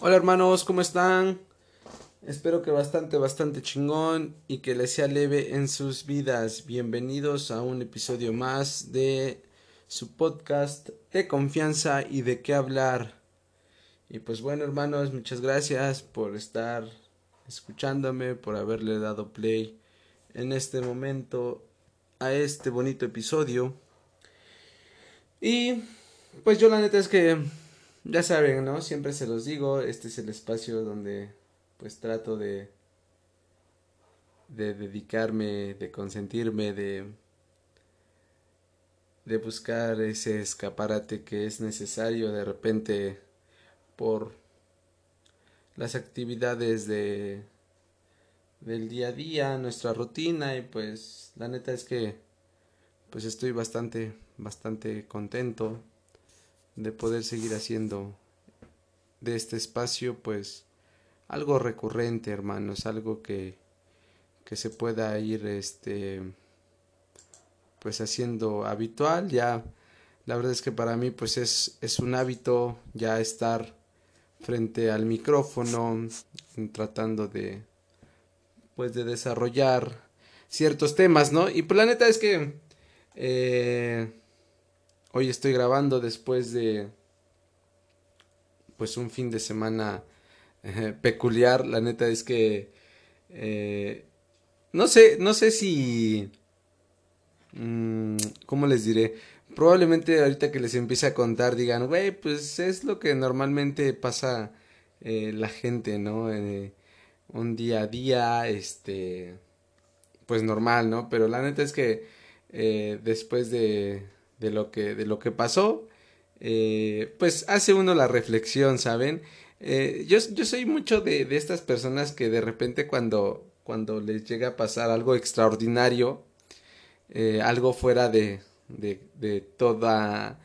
Hola hermanos, ¿cómo están? Espero que bastante, bastante chingón y que les sea leve en sus vidas. Bienvenidos a un episodio más de su podcast de confianza y de qué hablar. Y pues bueno hermanos, muchas gracias por estar escuchándome, por haberle dado play en este momento a este bonito episodio. Y pues yo la neta es que ya saben, ¿no? Siempre se los digo, este es el espacio donde pues trato de de dedicarme, de consentirme, de de buscar ese escaparate que es necesario de repente por las actividades de del día a día, nuestra rutina y pues la neta es que pues estoy bastante bastante contento de poder seguir haciendo de este espacio pues algo recurrente hermanos algo que que se pueda ir este pues haciendo habitual. Ya la verdad es que para mí pues es es un hábito ya estar frente al micrófono tratando de pues de desarrollar ciertos temas no y pues la neta es que eh, Hoy estoy grabando después de pues un fin de semana eh, peculiar. La neta es que eh, no sé, no sé si mmm, ¿cómo les diré? Probablemente ahorita que les empiece a contar digan, güey, pues es lo que normalmente pasa eh, la gente, ¿no? Un día a día, este, pues normal, ¿no? Pero la neta es que después de de lo que, de lo que pasó, eh, pues hace uno la reflexión, ¿saben? Eh, yo, yo soy mucho de, de, estas personas que de repente cuando, cuando les llega a pasar algo extraordinario, eh, algo fuera de, de, de toda,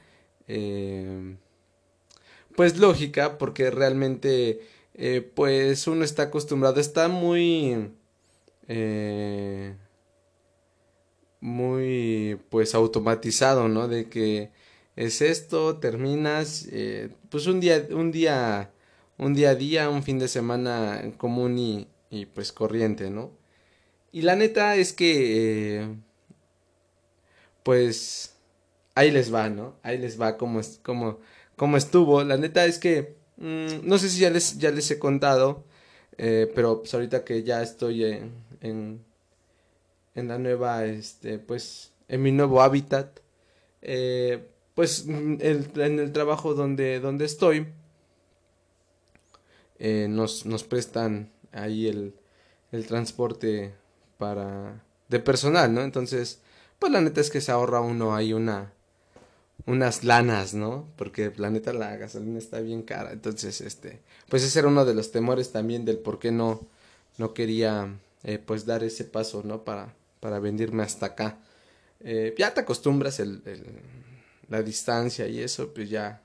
pues lógica, porque realmente, pues uno está acostumbrado, está muy, muy pues automatizado, ¿no? De que es esto, terminas, eh, pues un día, un día, un día a día, un fin de semana común y, y pues corriente, ¿no? Y la neta es que, eh, pues, ahí les va, ¿no? Ahí les va como, como, como estuvo. La neta es que, mmm, no sé si ya les, ya les he contado, eh, pero pues ahorita que ya estoy en en la nueva, este, pues, en mi nuevo hábitat, eh, pues, el, en el trabajo donde, donde estoy, eh, nos, nos prestan ahí el, el transporte para, de personal, ¿no? Entonces, pues la neta es que se ahorra uno ahí una, unas lanas, ¿no? Porque la neta la gasolina está bien cara. Entonces, este, pues ese era uno de los temores también del por qué no, no quería, eh, pues dar ese paso, ¿no? Para, para venirme hasta acá. Eh, ya te acostumbras el, la distancia y eso, pues ya,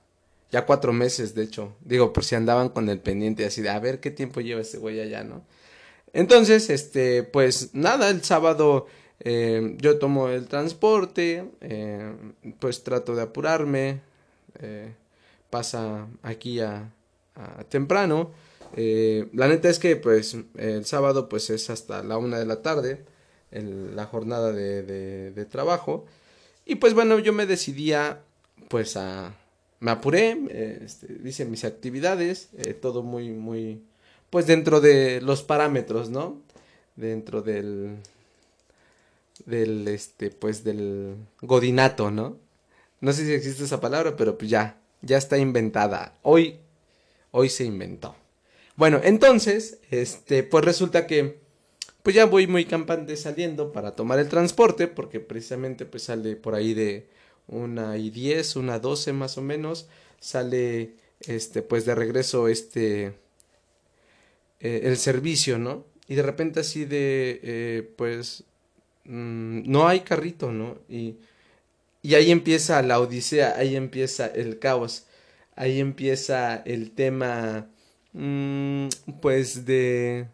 ya cuatro meses, de hecho. Digo, por si andaban con el pendiente así de a ver qué tiempo lleva este güey allá, ¿no? Entonces, este, pues nada, el sábado eh, yo tomo el transporte, eh, pues trato de apurarme, pasa aquí a, a temprano. La neta es que pues el sábado pues es hasta la una de la tarde el, la jornada de, de, trabajo. Y pues bueno, yo me decidía pues a... Me apuré, eh, este, hice mis actividades, eh, todo muy, muy... Pues dentro de los parámetros, ¿no? Dentro del... Del, este, pues del godinato, ¿no? No sé si existe esa palabra, pero pues ya, ya está inventada. Hoy, hoy se inventó. Bueno, entonces, este, pues resulta que pues ya voy muy campante saliendo para tomar el transporte, porque precisamente pues sale por ahí de una y diez, una doce más o menos, sale este pues de regreso este eh, el servicio, ¿no? Y de repente así de eh, pues mmm, no hay carrito, ¿no? Y, y ahí empieza la odisea, ahí empieza el caos, ahí empieza el tema mmm, pues de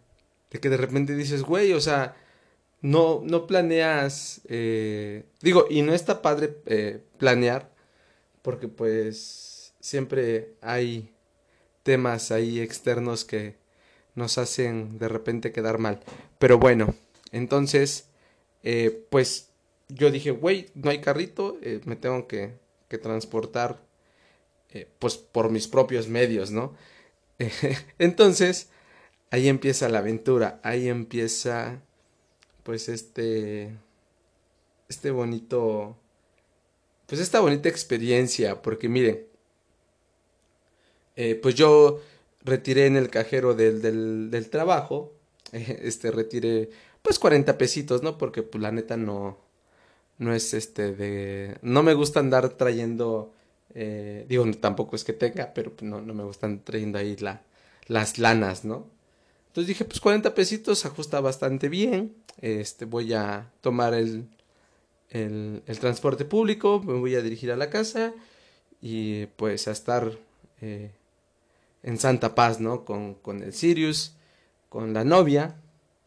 de que de repente dices, güey, o sea, no, no planeas, eh, digo, y no está padre eh, planear, porque pues siempre hay temas ahí externos que nos hacen de repente quedar mal. Pero bueno, entonces, eh, pues yo dije, güey, no hay carrito, me tengo que, que transportar pues por mis propios medios, ¿no? entonces, ahí empieza la aventura, ahí empieza pues este, este bonito, pues esta bonita experiencia, porque miren, eh, pues yo retiré en el cajero del, del, trabajo, este, retiré pues 40 pesitos, ¿no? Porque pues la neta no, no es este de, no me gusta andar trayendo, eh, digo, tampoco es que tenga, pero pues, no, no me gustan trayendo ahí la, las lanas, ¿no? Entonces dije, pues 40 pesitos ajusta bastante bien, este, voy a tomar el, el, transporte público, me voy a dirigir a la casa y pues a estar eh, en Santa Paz, ¿no? Con, con el Sirius, con la novia.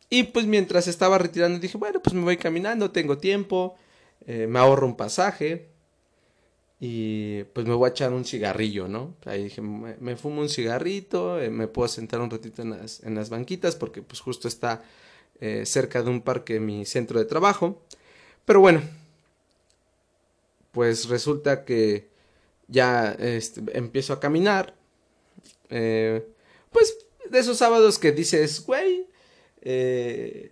Y pues mientras estaba retirando dije, bueno, pues me voy caminando, tengo tiempo, eh, me ahorro un pasaje y pues me voy a echar un cigarrillo, ¿no? Ahí dije, me, fumo un cigarrito, eh, me puedo sentar un ratito en las, en las banquitas porque pues justo está eh, cerca de un parque mi centro de trabajo. Pero bueno, pues resulta que ya este, empiezo a caminar eh, pues de esos sábados que dices, güey, ¿qué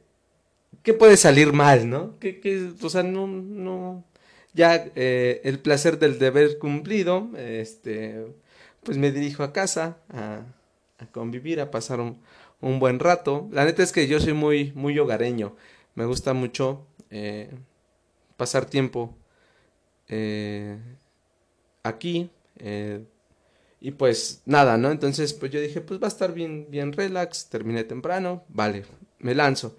puede salir mal, no? O sea, no, no, ya eh, el placer del deber cumplido, este, pues me dirijo a casa a, a convivir, a pasar un, buen rato. La neta es que yo soy muy, muy hogareño, me gusta mucho eh, pasar tiempo eh, aquí, y pues nada, ¿no? Entonces pues yo dije, pues va a estar bien, bien relax, terminé temprano, vale, me lanzo.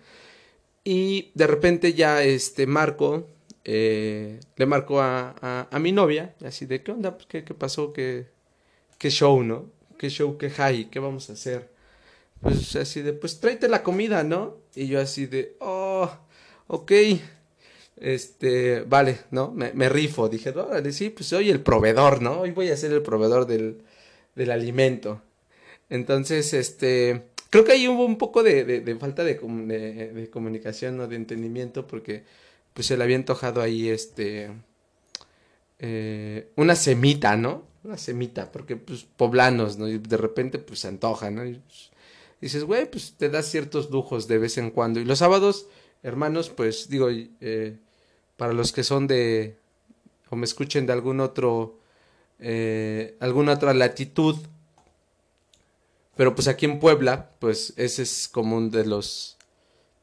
Y de repente ya este Marco, eh, le marcó a, a, mi novia, así de, ¿qué onda? Pues, ¿qué, qué pasó? ¿Qué, ¿Qué show, no? ¿Qué show? ¿Qué high? ¿Qué vamos a hacer? Pues así de, pues tráete la comida, ¿no? Y yo así de, oh, ok, este, vale, ¿no? Me, me rifo, dije, órale, sí, pues soy el proveedor, ¿no? Hoy voy a ser el proveedor del, del alimento. Entonces, este, creo que ahí hubo un poco de, de, falta de, de, comunicación o de entendimiento porque pues se le había antojado ahí este, eh, una semita, ¿no? Una semita, porque pues poblanos, ¿no? Y de repente pues se antoja, ¿no? Y, pues, dices, güey, pues te das ciertos lujos de vez en cuando. Y los sábados, hermanos, pues digo, eh, para los que son de, o me escuchen de algún otro eh, alguna otra latitud. Pero pues aquí en Puebla, pues ese es como uno de los,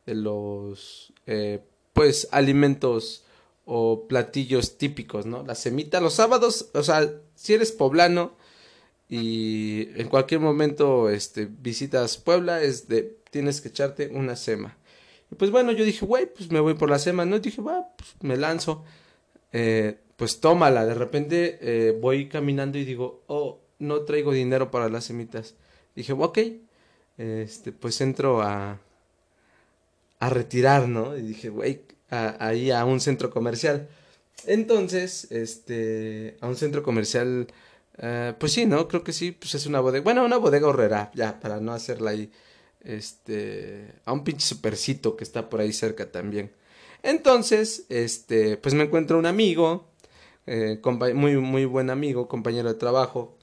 de los, eh, pues alimentos o platillos típicos, ¿no? La semita, los sábados, o sea, si eres poblano y en cualquier momento, este, visitas Puebla, es de, tienes que echarte una sema. Y pues bueno, yo dije, güey, pues me voy por la sema, ¿no? Dije, va, pues me lanzo. Eh, pues tómala. De repente eh, voy caminando y digo, oh, no traigo dinero para las semitas. Dije, ok, este, pues entro a, a retirar, ¿no? Y dije, güey, ahí a un centro comercial. Entonces, este, a un centro comercial, uh, pues sí, ¿no? Creo que sí, pues es una bodega, bueno, una bodega horrera, ya, para no hacerla ahí, este, a un pinche supercito que está por ahí cerca también. Entonces, este, pues me encuentro un amigo, eh, muy, muy buen amigo, compañero de trabajo,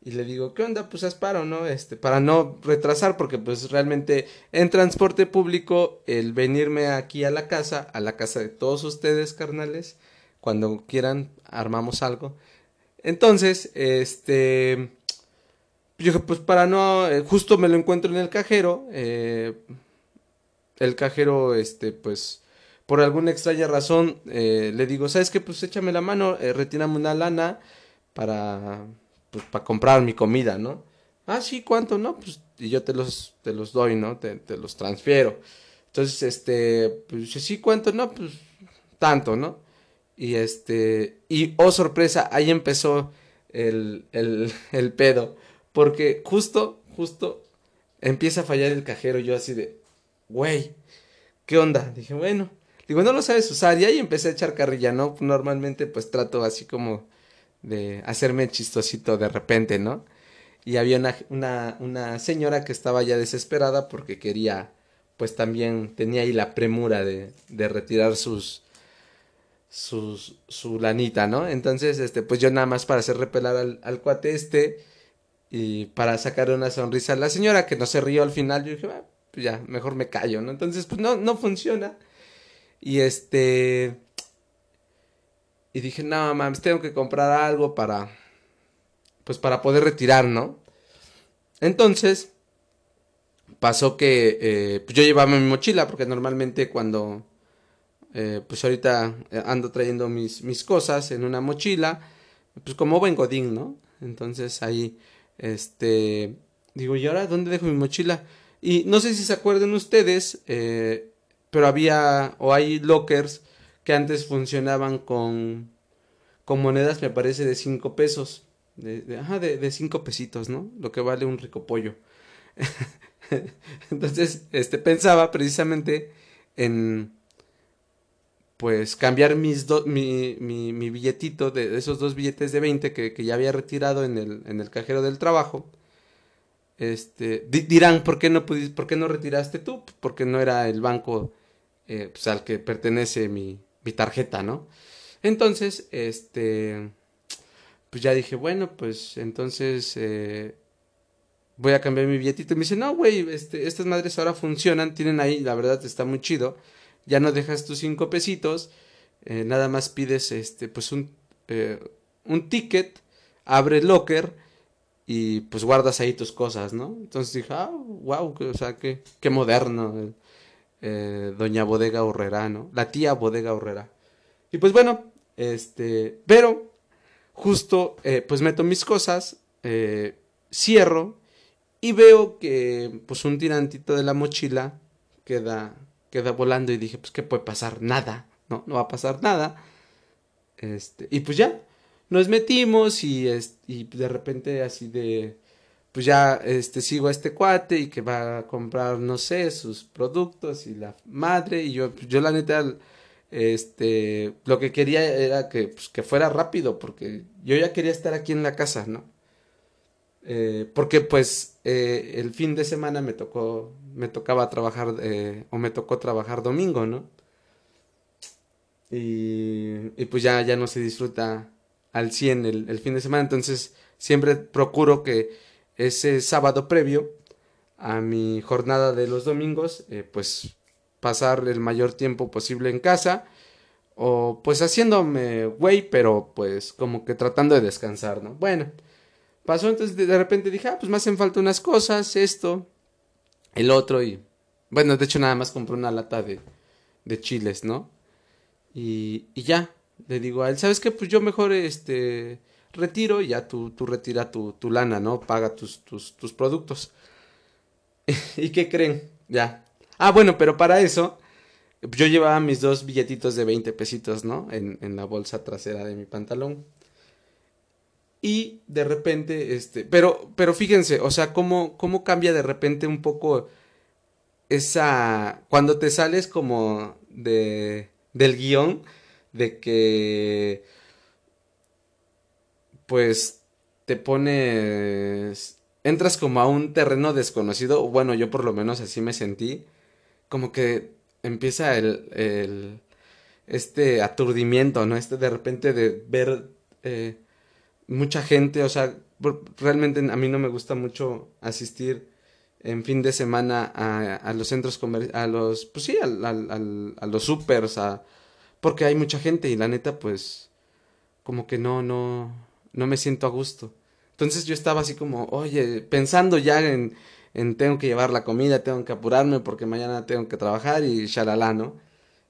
y le digo, ¿qué onda? Pues asparo, ¿no? Este, para no retrasar, porque pues realmente en transporte público, el venirme aquí a la casa, a la casa de todos ustedes, carnales, cuando quieran, armamos algo. Entonces, este, yo dije, pues para no, eh, justo me lo encuentro en el cajero, eh, el cajero, este, pues, por alguna extraña razón eh, le digo, ¿sabes qué? Pues échame la mano, retírame una lana para, pues, para comprar mi comida, ¿no? Ah, sí, ¿cuánto? No, pues, y yo te los, te los doy, ¿no? Te, te los transfiero. Entonces, este, pues, sí, ¿cuánto? No, pues, tanto, ¿no? Y este, y oh sorpresa, ahí empezó el, el, el pedo. Porque justo, justo, empieza a fallar el cajero. Yo así de, güey, ¿qué onda? Dije, bueno, Digo, no lo sabes usar. Y ahí empecé a echar carrilla, ¿no? Normalmente pues trato así como de hacerme chistosito de repente, ¿no? y había una, una, señora que estaba ya desesperada porque quería, pues también tenía ahí la premura de, de retirar sus, sus, su lanita, ¿no? Entonces, este, pues yo nada más para hacer repelar al, al cuate este y para sacar una sonrisa a la señora que no se rió al final, yo dije, ah, pues ya, mejor me callo, ¿no? Entonces, pues no, no funciona. Y este... Y dije, no, mames, tengo que comprar algo para... Pues para poder retirar, ¿no? Entonces, pasó que eh, pues yo llevaba mi mochila, porque normalmente cuando... Eh, pues ahorita ando trayendo mis, mis cosas en una mochila, pues como buen godín, ¿no? Entonces ahí, este, digo, ¿y ahora dónde dejo mi mochila? Y no sé si se acuerdan ustedes, eh, pero había o hay lockers que antes funcionaban con, con monedas, me parece, de 5 pesos. De, de, de, cinco pesitos, ¿no? Lo que vale un rico pollo. Entonces, este, pensaba precisamente en, pues, cambiar mis do, mi, mi, billetito de, esos dos billetes de 20 que, que ya había retirado en el, en el cajero del trabajo este, dirán, ¿por qué, no pudiste, ¿por qué no retiraste tú? Porque no era el banco eh, pues, al que pertenece mi, mi tarjeta, ¿no? Entonces, este, pues ya dije, bueno, pues entonces eh, voy a cambiar mi billetito. Y me dice, no, güey, este, estas madres ahora funcionan, tienen ahí, la verdad está muy chido. Ya no dejas tus cinco pesitos, eh, nada más pides, este, pues un, eh, un ticket, abre el locker y pues guardas ahí tus cosas, ¿no? Entonces dije, ah, wow, o sea, qué, qué moderno, eh, doña Bodega Horrera, ¿no? La tía Bodega Horrera. Y pues bueno, este, pero justo, eh, pues meto mis cosas, eh, cierro y veo que pues un tirantito de la mochila queda, queda volando y dije, pues, ¿qué puede pasar? Nada, ¿no? No va a pasar nada. Este, y pues ya, nos metimos y, y de repente así de, pues ya este, sigo a este cuate y que va a comprar, no sé, sus productos y la madre y yo, yo la neta, este, lo que quería era que, pues, que fuera rápido porque yo ya quería estar aquí en la casa, ¿no? Eh, porque pues eh, el fin de semana me tocó, me tocaba trabajar, eh, o me tocó trabajar domingo, ¿no? Y, y pues ya, ya no se disfruta al 100 el, el fin de semana. Entonces siempre procuro que ese sábado previo a mi jornada de los domingos, eh, pues pasar el mayor tiempo posible en casa o pues haciéndome güey, pero pues como que tratando de descansar, ¿no? Bueno, pasó entonces de repente dije, ah, pues me hacen falta unas cosas, esto, el otro y bueno, de hecho nada más compré una lata de, de chiles, ¿no? Y, y ya, le digo a él, ¿sabes qué? Pues yo mejor este retiro y ya tú, tú retira tu, tu lana, ¿no? Paga tus, tus, tus productos. ¿Y qué creen? Ya. Ah, bueno, pero para eso yo llevaba mis dos billetitos de 20 pesitos, ¿no? En, en la bolsa trasera de mi pantalón. Y de repente, este, pero, pero fíjense, o sea, cómo, cómo cambia de repente un poco esa, cuando te sales como de, del guion, de que pues te pones entras como a un terreno desconocido, bueno, yo por lo menos así me sentí, como que empieza el, el este aturdimiento, ¿no? Este de repente de ver eh, mucha gente, o sea, realmente a mí no me gusta mucho asistir en fin de semana a, a los centros comerciales, a los, pues sí, al, al, a los supers, a, porque hay mucha gente y la neta pues como que no, no, no me siento a gusto. Entonces yo estaba así como, oye, pensando ya en, en tengo que llevar la comida, tengo que apurarme porque mañana tengo que trabajar y shalala, ¿no?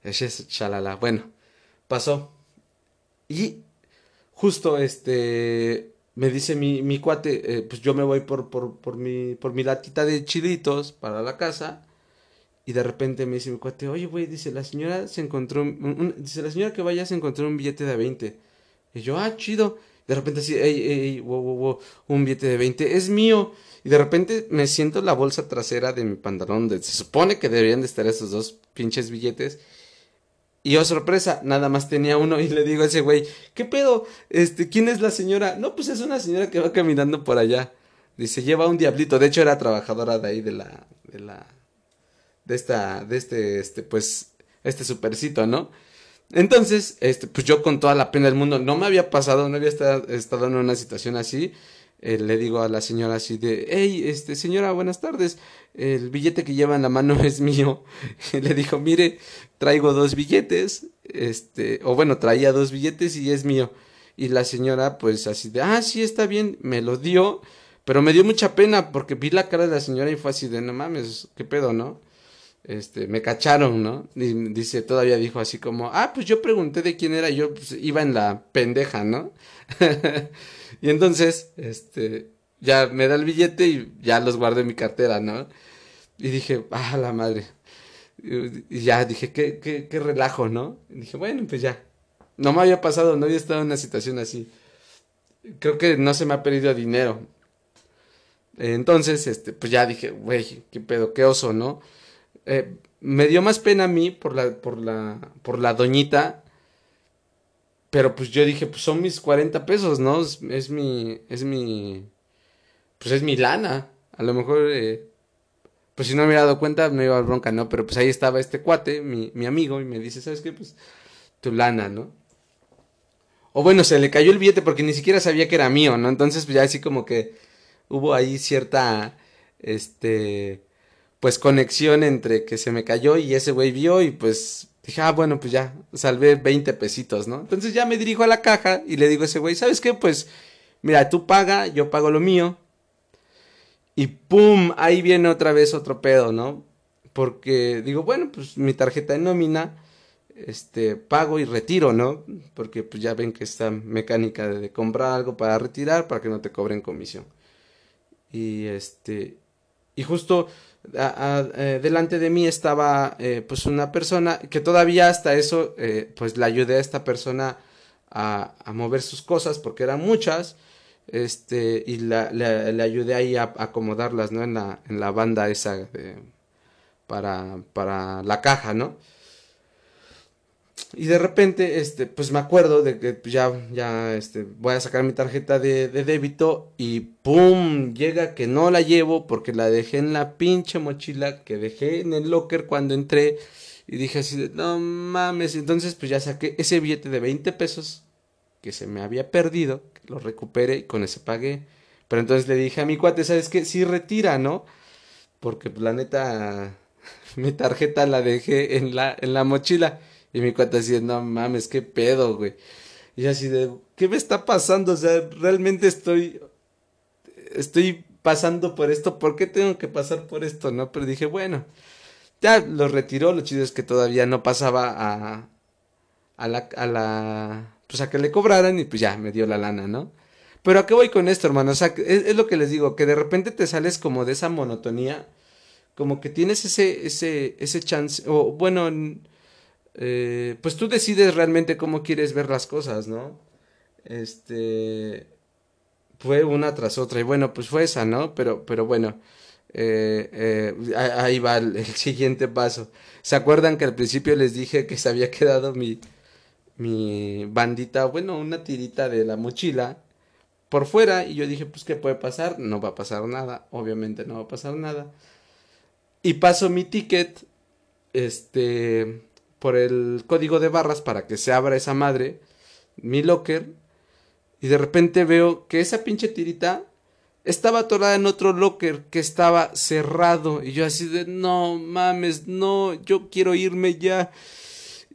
Es shalala. Bueno, pasó. Y justo este me dice mi, mi cuate, eh, pues yo me voy por, por, por, mi, por mi latita de chilitos para la casa y de repente me dice mi cuate, oye, güey, dice, la señora se encontró, dice, la señora que vaya se encontró un billete de 20. Y yo, ah, chido. De repente así, ey, ey, wow, wow, wow, un billete de 20, es mío. Y de repente me siento la bolsa trasera de mi pantalón, donde se supone que deberían de estar esos dos pinches billetes. Y oh, sorpresa, nada más tenía uno y le digo a ese güey, ¿qué pedo? Este, ¿quién es la señora? No, pues es una señora que va caminando por allá. Dice, lleva un diablito. De hecho, era trabajadora de ahí de la, de la, de esta, de este, este, pues, este supercito, ¿no? Entonces, este, pues yo con toda la pena del mundo, no me había pasado, no había estado, en una situación así. Eh, le digo a la señora así de, hey, este, señora, buenas tardes, el billete que lleva en la mano es mío. Le dijo, mire, traigo dos billetes, este, o bueno, traía dos billetes y es mío. Y la señora, pues así de, ah, sí, está bien, me lo dio pero me dio mucha pena porque vi la cara de la señora y fue así de, no mames, qué pedo, ¿no? Este, me cacharon, ¿no? Y dice, todavía dijo así como, ah, pues yo pregunté de quién era, yo pues, iba en la pendeja, ¿no? y entonces, este, ya me da el billete y ya los guardé en mi cartera, ¿no? Y dije, ah, la madre. Y ya dije, qué, qué, qué relajo, ¿no? Dije, bueno, pues ya. No me había pasado, no había estado en una situación así. Creo que no se me ha perdido dinero. Entonces, este, pues ya dije, güey, qué pedo, qué oso, ¿no? Eh, me dio más pena a mí por la, por la, por la doñita. Pero pues yo dije, pues son mis 40 pesos, ¿no? Es, mi, es mi, pues es mi lana. A lo mejor, eh, pues si no me hubiera dado cuenta, me iba a bronca, ¿no? Pero pues ahí estaba este cuate, mi, mi amigo, y me dice, ¿sabes qué? Pues tu lana, ¿no? O bueno, se le cayó el billete porque ni siquiera sabía que era mío, ¿no? Entonces, pues ya así como que hubo ahí cierta, este, pues conexión entre que se me cayó y ese güey vio y pues dije, ah, bueno, pues ya, salvé 20 pesitos, ¿no? Entonces ya me dirijo a la caja y le digo a ese güey, ¿sabes qué? Pues, mira, tú paga, yo pago lo mío. Y pum, ahí viene otra vez otro pedo, ¿no? Porque digo, bueno, pues mi tarjeta de nómina, este, pago y retiro, ¿no? Porque pues ya ven que esta mecánica de comprar algo para retirar para que no te cobren comisión. Y este, y justo eh, delante de mí estaba eh, pues una persona que todavía hasta eso eh, pues le ayudé a esta persona a, mover sus cosas porque eran muchas este y la, le, ayudé ahí a, acomodarlas no en la en la banda esa para para la caja no y de repente, este, pues me acuerdo de que ya, ya, este, voy a sacar mi tarjeta de, de débito y ¡pum! Llega que no la llevo porque la dejé en la pinche mochila que dejé en el locker cuando entré. Y dije así no mames. Entonces, pues ya saqué ese billete de 20 pesos que se me había perdido, lo recuperé y con ese pagué. Pero entonces le dije a mi cuate, ¿sabes qué? Sí retira, ¿no? Porque pues, la neta, mi tarjeta la dejé en la, en la mochila. Y mi cuate así, no mames, qué pedo, güey. Y así de, ¿qué me está pasando? O sea, realmente estoy, estoy pasando por esto, ¿por qué tengo que pasar por esto? No, pero dije, bueno, ya lo retiró, lo chido es que todavía no pasaba a, a la, a la, pues a que le cobraran y pues ya me dio la lana, ¿no? Pero a qué voy con esto, hermano, o sea, es, es lo que les digo, que de repente te sales como de esa monotonía, como que tienes ese, ese, ese chance, o bueno, eh, pues tú decides realmente cómo quieres ver las cosas, ¿no? Este, fue una tras otra y bueno, pues fue esa, ¿no? Pero, pero bueno, eh, eh, ahí va el, siguiente paso. ¿Se acuerdan que al principio les dije que se había quedado mi, mi bandita, bueno, una tirita de la mochila por fuera y yo dije, pues, ¿qué puede pasar? No va a pasar nada, obviamente no va a pasar nada. Y paso mi ticket, este, por el código de barras para que se abra esa madre, mi locker, y de repente veo que esa pinche tirita estaba atorada en otro locker que estaba cerrado. Y yo así de, no mames, no, yo quiero irme ya.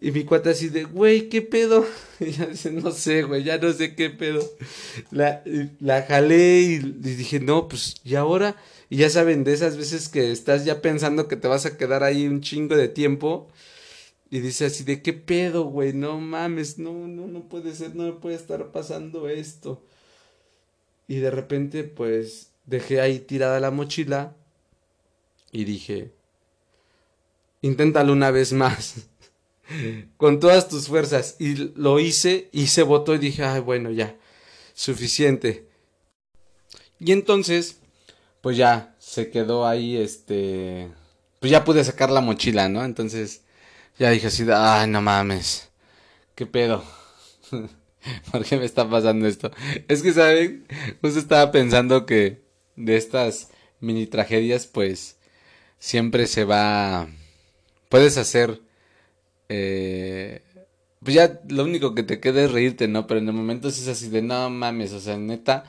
Y mi cuata así de, güey, ¿qué pedo? Y ya dice, no sé, güey, ya no sé qué pedo. La, la jalé y, y dije, no, pues, ¿y ahora? Y ya saben, de esas veces que estás ya pensando que te vas a quedar ahí un chingo de tiempo y dice así de qué pedo, güey, no mames, no, no, no puede ser, no me puede estar pasando esto. Y de repente, pues, dejé ahí tirada la mochila y dije, inténtalo una vez más, con todas tus fuerzas. Y lo hice y se botó y dije, ay, bueno, ya, suficiente. Y entonces, pues ya, se quedó ahí, este, pues ya pude sacar la mochila, ¿no? Entonces, ya dije así, ay, no mames, qué pedo. ¿Por qué me está pasando esto? Es que, ¿saben? Justo estaba pensando que, de estas mini tragedias, pues siempre se va, puedes hacer, eh, pues ya lo único que te queda es reírte, ¿no? Pero en el momento es así de, no mames, o sea, neta.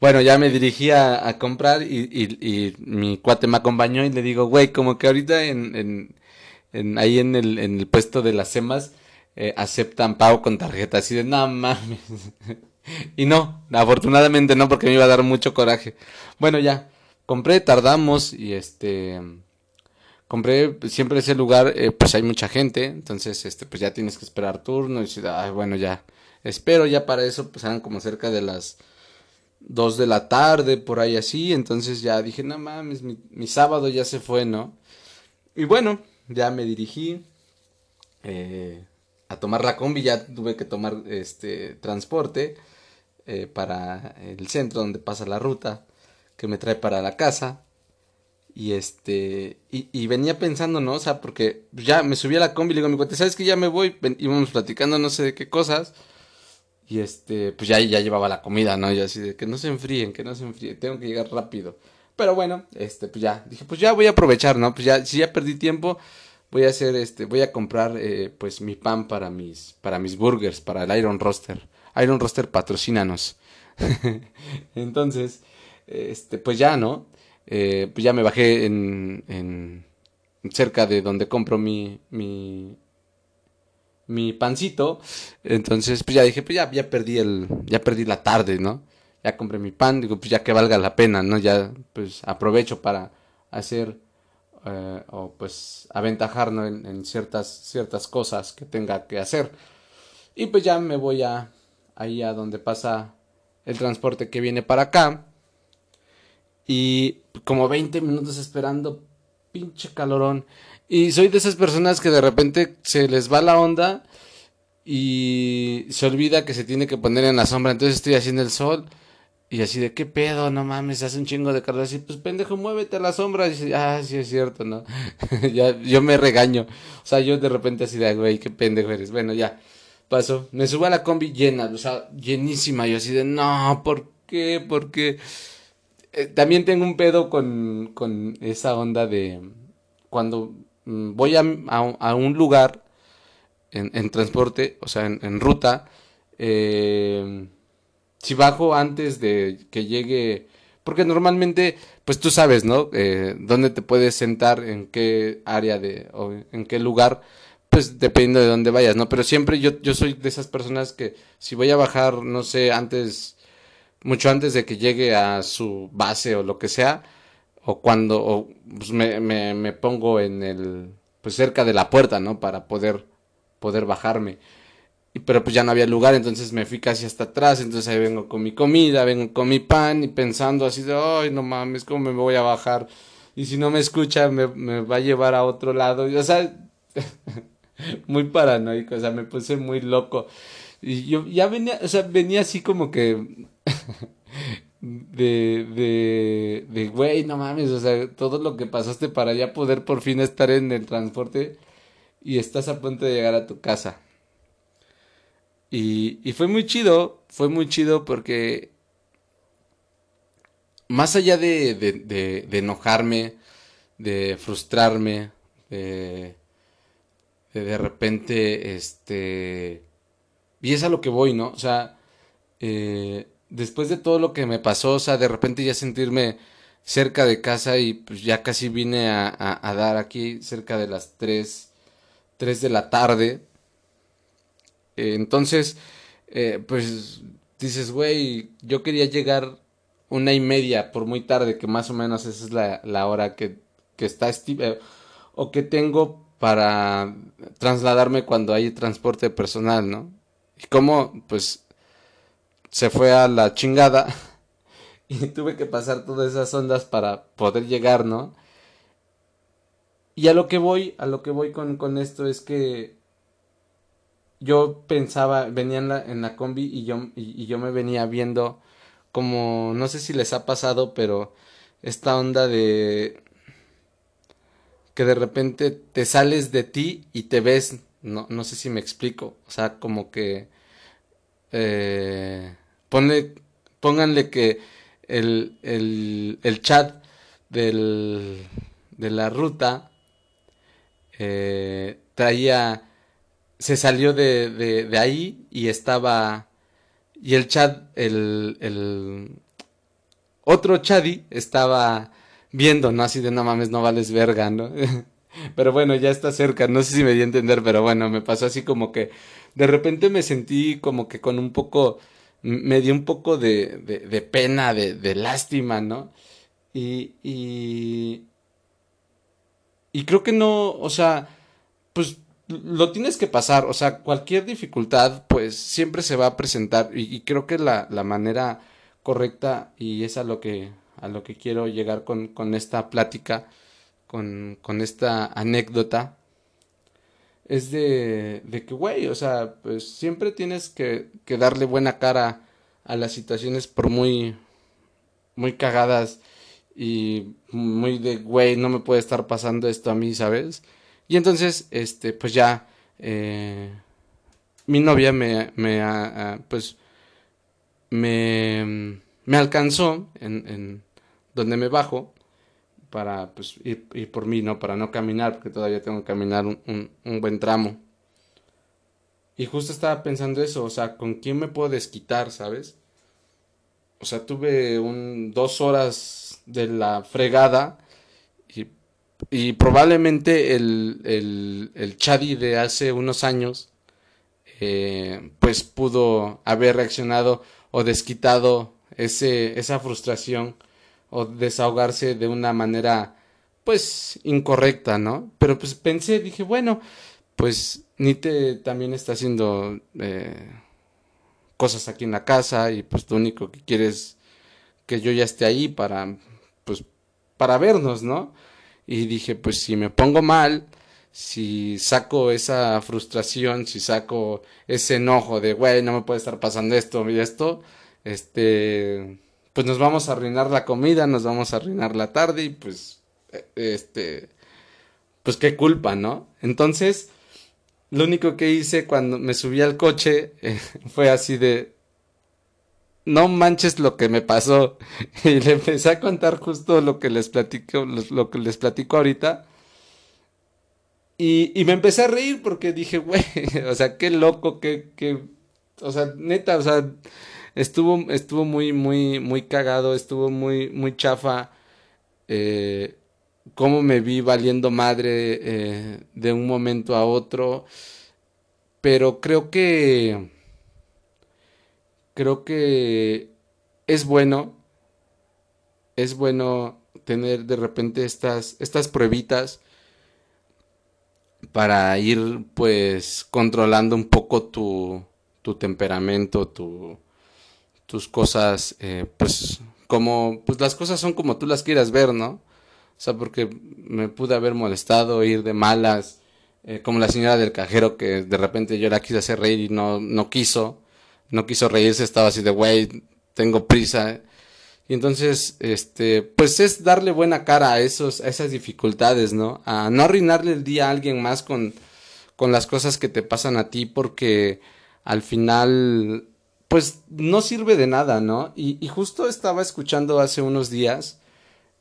Bueno, ya me dirigí a, comprar y, y, mi cuate me acompañó y le digo, güey, como que ahorita en, en, ahí en el, en el puesto de las semas eh, aceptan pago con tarjeta, así de, no mames. y no, afortunadamente no, porque me iba a dar mucho coraje. Bueno, ya, compré, tardamos y este compré siempre ese lugar eh, pues hay mucha gente entonces este pues ya tienes que esperar turno y ay, bueno ya espero ya para eso pues eran como cerca de las 2 de la tarde por ahí así entonces ya dije no mames mi sábado ya se fue no y bueno ya me dirigí eh, a tomar la combi ya tuve que tomar este transporte eh, para el centro donde pasa la ruta que me trae para la casa y este, y, venía pensando, ¿no? O sea, porque ya me subí a la combi y le digo a mi cuate, ¿sabes que ya me voy? íbamos platicando no sé de qué cosas. Y este, pues ya, ya llevaba la comida, ¿no? Y así de que no se enfríen, que no se enfríen, tengo que llegar rápido. Pero bueno, este, pues ya, dije, pues ya voy a aprovechar, ¿no? Pues ya, si ya perdí tiempo, voy a hacer, este, voy a comprar, eh, pues mi pan para mis, para mis burgers, para el Iron Roster. Iron Roster, patrocínanos. Entonces, este, pues ya, ¿no? Eh, pues ya me bajé en, en, cerca de donde compro mi, mi, mi pancito. Entonces, pues ya dije, pues ya, ya perdí el, ya perdí la tarde, ¿no? Ya compré mi pan, digo, pues ya que valga la pena, ¿no? Ya, pues aprovecho para hacer eh, o pues aventajar, En, en, ciertas, ciertas cosas que tenga que hacer. Y pues ya me voy a, ahí a donde pasa el transporte que viene para acá. Y como 20 minutos esperando, pinche calorón. Y soy de esas personas que de repente se les va la onda y se olvida que se tiene que poner en la sombra. Entonces estoy haciendo el sol y así de qué pedo, no mames, hace un chingo de calor. Así, pues pendejo, muévete a la sombra. Y dice, ah, sí es cierto, ¿no? ya, yo me regaño. O sea, yo de repente así de, güey, qué pendejo eres. Bueno, ya, paso. Me subo a la combi llena, o sea, llenísima. Yo así de, no, ¿por qué? ¿Por qué? Eh, también tengo un pedo con, con esa onda de cuando mm, voy a, a, un lugar en, en, transporte, o sea, en, en ruta, eh, si bajo antes de que llegue, porque normalmente, pues tú sabes, ¿no? Eh, dónde te puedes sentar, en qué área de, o en qué lugar, pues dependiendo de dónde vayas, ¿no? Pero siempre yo, yo soy de esas personas que si voy a bajar, no sé, antes mucho antes de que llegue a su base o lo que sea, o cuando o, pues me, me, me, pongo en el, pues cerca de la puerta, ¿no? Para poder, poder bajarme. Pero pues ya no había lugar, entonces me fui casi hasta atrás, entonces ahí vengo con mi comida, vengo con mi pan y pensando así de, ay, no mames, ¿cómo me voy a bajar? Y si no me escucha, me, me va a llevar a otro lado. O sea, muy paranoico, o sea, me puse muy loco. Y yo ya venía, o sea, venía así como que de, de, de, güey, no mames, o sea, todo lo que pasaste para ya poder por fin estar en el transporte y estás a punto de llegar a tu casa. Y, fue muy chido, fue muy chido porque más allá de, de, enojarme, de frustrarme, de, de repente, este, y es a lo que voy, ¿no? O sea, eh, después de todo lo que me pasó, o sea, de repente ya sentirme cerca de casa y pues ya casi vine a, a, dar aquí cerca de las 3, 3 de la tarde. Eh, entonces, eh, pues dices, güey, yo quería llegar una y media por muy tarde, que más o menos esa es la, la hora que, que está eh, o que tengo para trasladarme cuando hay transporte personal, ¿no? Y como, pues, se fue a la chingada y tuve que pasar todas esas ondas para poder llegar, ¿no? Y a lo que voy, a lo que voy con, con esto es que yo pensaba, venía en la, en la combi y yo, y, yo me venía viendo como, no sé si les ha pasado, pero esta onda de que de repente te sales de ti y te ves, no, no sé si me explico, o sea, como que eh, pónganle que el, el, el chat del, de la ruta eh, traía, se salió de, de, de, ahí y estaba, y el chat, el, el otro chadi estaba viendo, ¿no? Así de no mames, no vales verga, ¿no? pero bueno, ya está cerca, no sé si me di a entender, pero bueno, me pasó así como que de repente me sentí como que con un poco, me dio un poco de, de, de pena, de, de, lástima, ¿no? Y, y, y creo que no, o sea, pues lo tienes que pasar, o sea, cualquier dificultad, pues siempre se va a presentar y, creo que la, la manera correcta y es a lo que a lo que quiero llegar con, con esta plática, con, con, esta anécdota, es de, de que, güey, o sea, pues siempre tienes que, que, darle buena cara a las situaciones por muy, muy cagadas y muy de, güey, no me puede estar pasando esto a mí, ¿sabes? Y entonces, este, pues ya, eh, mi novia me, me, pues, me, me alcanzó en, en, donde me bajo para pues, ir, por mí, ¿no? Para no caminar, porque todavía tengo que caminar un, un, un, buen tramo. Y justo estaba pensando eso, o sea, ¿con quién me puedo desquitar, sabes? O sea, tuve un, dos horas de la fregada y probablemente el, el, el Chadi de hace unos años eh, pues pudo haber reaccionado o desquitado ese, esa frustración o desahogarse de una manera pues incorrecta, ¿no? Pero pues pensé, dije, bueno, pues Nite también está haciendo eh, cosas aquí en la casa y pues lo único que quiere es que yo ya esté ahí para pues para vernos, ¿no? Y dije, pues si me pongo mal, si saco esa frustración, si saco ese enojo de, güey, no me puede estar pasando esto y esto, este, pues nos vamos a arruinar la comida, nos vamos a arruinar la tarde y pues, e, este, pues qué culpa, ¿no? Entonces, lo único que hice cuando me subí al coche fue así de, no manches lo que me pasó. Y le empecé a contar justo lo que les platico, lo que les platico ahorita. Y, y me empecé a reír porque dije, güey, o sea, qué loco, qué, qué, o sea, neta, o sea, estuvo, estuvo muy, muy, muy cagado, estuvo muy, muy chafa. Eh, cómo me vi valiendo madre eh, de un momento a otro. Pero creo que. Creo que es bueno. Es bueno tener de repente estas, estas pruebitas para ir pues controlando un poco tu, tu temperamento, tu, tus cosas, eh, pues como, pues las cosas son como tú las quieras ver, ¿no? O sea, porque me pude haber molestado, ir de malas, eh, como la señora del cajero que de repente yo la quise hacer reír y no, no quiso, no quiso reírse, estaba así de, güey, tengo prisa. Y entonces, este, pues es darle buena cara a esos, a esas dificultades, ¿no? A no arruinarle el día a alguien más con, con las cosas que te pasan a ti porque al final pues no sirve de nada, ¿no? Y, y justo estaba escuchando hace unos días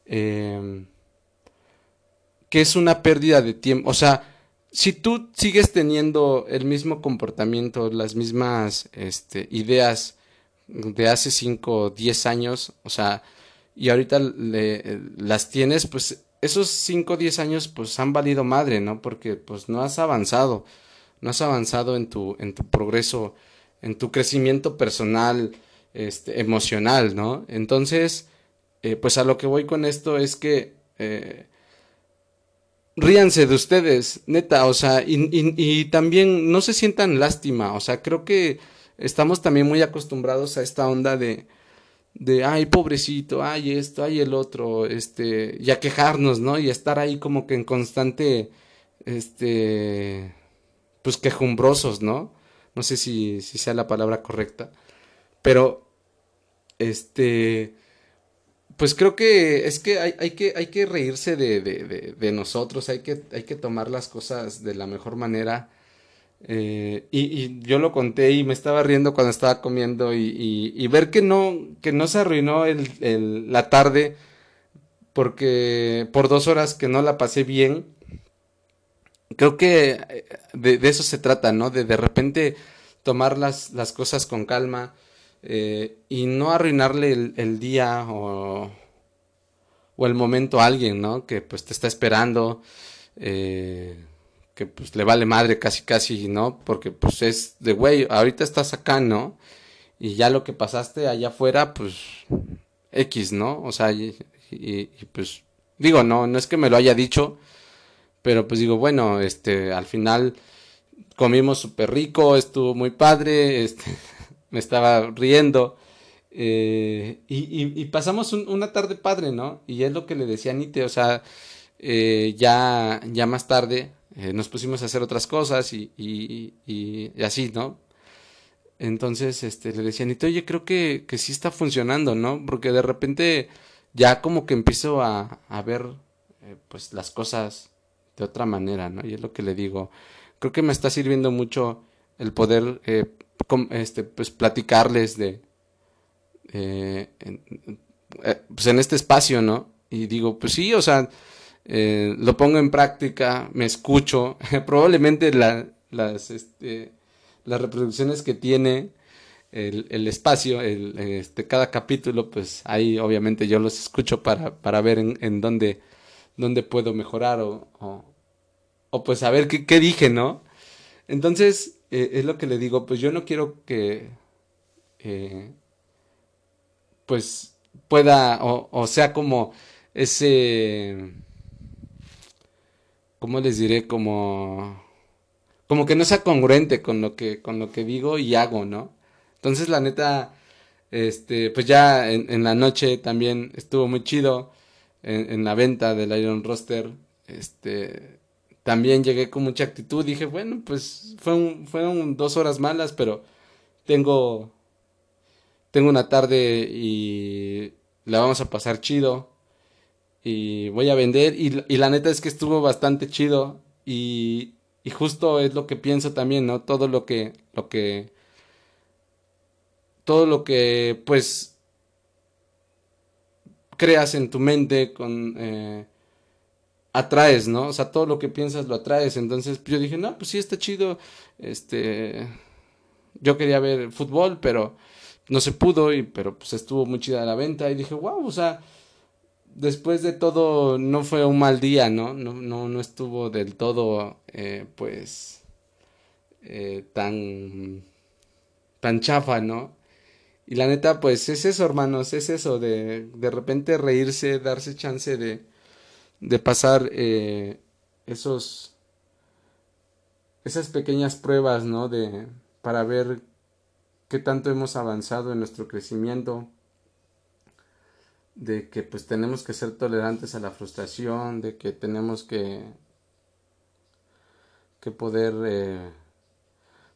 eh, que es una pérdida de tiempo, o sea, si tú sigues teniendo el mismo comportamiento, las mismas este, ideas de hace 5 o 10 años, o sea, y ahorita le, las tienes, pues esos 5 o 10 años pues han valido madre, ¿no? Porque pues no has avanzado, no has avanzado en tu, en tu progreso en tu crecimiento personal, este, emocional, ¿no? Entonces, eh, pues a lo que voy con esto es que eh, ríanse de ustedes, neta, o sea, y, también no se sientan lástima, o sea, creo que estamos también muy acostumbrados a esta onda de, de, ay, pobrecito, ay, esto, ay, el otro, este, y a quejarnos, ¿no? Y estar ahí como que en constante, este, pues quejumbrosos, ¿no? no sé si, si sea la palabra correcta, pero este, pues creo que es que hay, que, hay que reírse de, nosotros, hay que, hay que tomar las cosas de la mejor manera. Eh, y, yo lo conté y me estaba riendo cuando estaba comiendo y, ver que no, que no se arruinó la tarde porque por dos horas que no la pasé bien, creo que eh, de, eso se trata, ¿no? De de repente tomar las, las cosas con calma eh, y no arruinarle el, día o, o, el momento a alguien, ¿no? Que pues te está esperando. Eh, que pues le vale madre casi casi, ¿no? Porque pues es de, güey, ahorita estás acá, ¿no? Y ya lo que pasaste allá afuera, pues X, ¿no? O sea, y, pues digo, no, no es que me lo haya dicho, pero pues digo, bueno, este, al final comimos súper rico, estuvo muy padre, este, me estaba riendo. Eh, y, y, pasamos una tarde padre, ¿no? Y es lo que le decía a Nite, o sea, eh, ya, ya más tarde eh, nos pusimos a hacer otras cosas y, y, y, así, ¿no? Entonces, este, le decía, Nito, oye, creo que, que sí está funcionando, ¿no? Porque de repente ya como que empiezo a, a ver, eh, pues, las cosas de otra manera, ¿no? Y es lo que le digo. Creo que me está sirviendo mucho el poder, este, pues, platicarles de, eh, pues, en este espacio, ¿no? Y digo, pues sí, o sea, eh, lo pongo en práctica, me escucho, probablemente las, este, las reproducciones que tiene el, espacio, el, este, cada capítulo, pues ahí obviamente yo los escucho para, para ver en, en dónde, dónde puedo mejorar o, o, pues saber qué, qué, dije, ¿no? Entonces, eh, es lo que le digo, pues yo no quiero que, eh, pues pueda, o, o sea como ese ¿cómo les diré? Como, como que no sea congruente con lo que, con lo que digo y hago, ¿no? Entonces, la neta, este, pues ya en, la noche también estuvo muy chido en, en, la venta del Iron Roster, este, también llegué con mucha actitud, dije, bueno, pues fueron dos horas malas, pero tengo, tengo una tarde y la vamos a pasar chido y voy a vender y, la neta es que estuvo bastante chido y, y, justo es lo que pienso también, ¿no? Todo lo que, lo que, todo lo que pues creas en tu mente con... Eh, atraes, ¿no? O sea, todo lo que piensas lo atraes. Entonces yo dije, no, pues sí está chido. Este, yo quería ver fútbol, pero no se pudo y, pero pues estuvo muy chida la venta y dije, wow, o sea, después de todo no fue un mal día, ¿no? No, no, no estuvo del todo, eh, pues, eh, tan, tan chafa, ¿no? Y la neta, pues es eso, hermanos, es eso, de, de repente reírse, darse chance de, de pasar eh, esos, esas pequeñas pruebas, ¿no? De, para ver qué tanto hemos avanzado en nuestro crecimiento, de que pues tenemos que ser tolerantes a la frustración, de que tenemos que, que poder eh,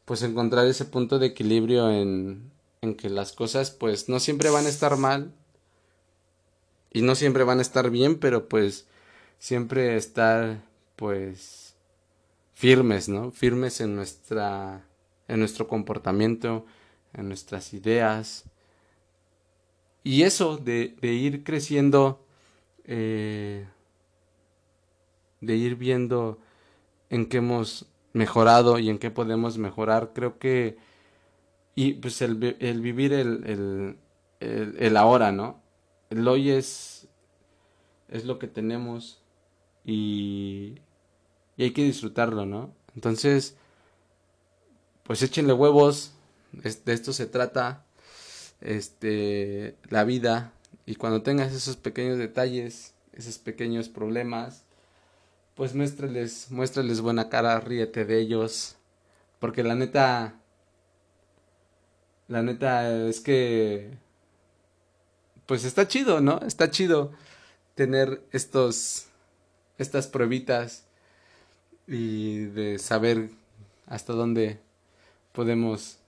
pues encontrar ese punto de equilibrio en, en que las cosas pues no siempre van a estar mal y no siempre van a estar bien, pero pues siempre estar pues firmes, ¿no? Firmes en nuestra en nuestro comportamiento, en nuestras ideas, y eso de, de ir creciendo, eh, de ir viendo en qué hemos mejorado y en qué podemos mejorar, creo que, y pues el, el vivir el, el, el, el, ahora, ¿no? El hoy es, es lo que tenemos y, y hay que disfrutarlo, ¿no? Entonces, pues échenle huevos, de esto se trata este, la vida y cuando tengas esos pequeños detalles, esos pequeños problemas, pues muéstrales, muéstrales buena cara, ríete de ellos, porque la neta, la neta es que, pues está chido, ¿no? Está chido tener estos, estas pruebitas y de saber hasta dónde podemos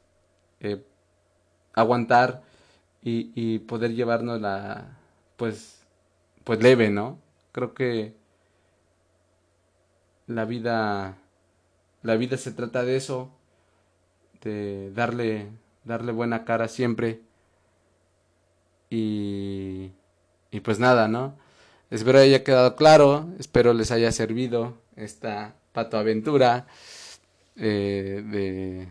eh, aguantar y, y poder llevarnos la pues pues leve, ¿no? Creo que la vida la vida se trata de eso, de darle, darle buena cara siempre. Y, y pues nada, ¿no? Espero haya quedado claro, espero les haya servido esta patoaventura eh, de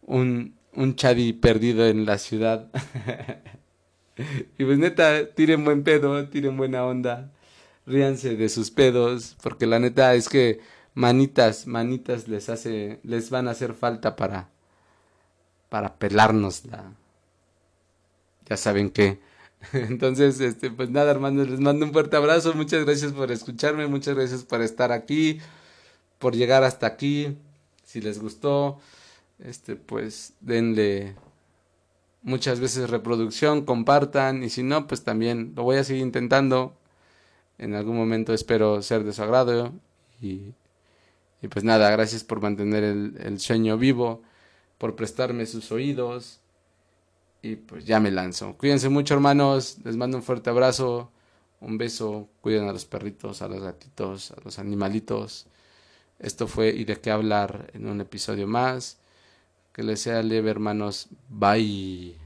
un, un chadi perdido en la ciudad. y pues neta, tiren buen pedo, tiren buena onda, ríanse de sus pedos, porque la neta es que manitas, manitas les hace, les van a hacer falta para, para pelarnos la, ya saben qué. Entonces, este, pues nada, hermanos, les mando un fuerte abrazo. Muchas gracias por escucharme, muchas gracias por estar aquí, por llegar hasta aquí. Si les gustó, este, pues denle muchas veces reproducción, compartan y si no, pues también lo voy a seguir intentando. En algún momento espero ser de su agrado y, y pues nada, gracias por mantener el, el sueño vivo, por prestarme sus oídos y pues ya me lanzo. Cuídense mucho hermanos, les mando un fuerte abrazo, un beso, cuiden a los perritos, a los gatitos, a los animalitos. Esto fue y de qué hablar en un episodio más. Que les sea leve hermanos. Bye.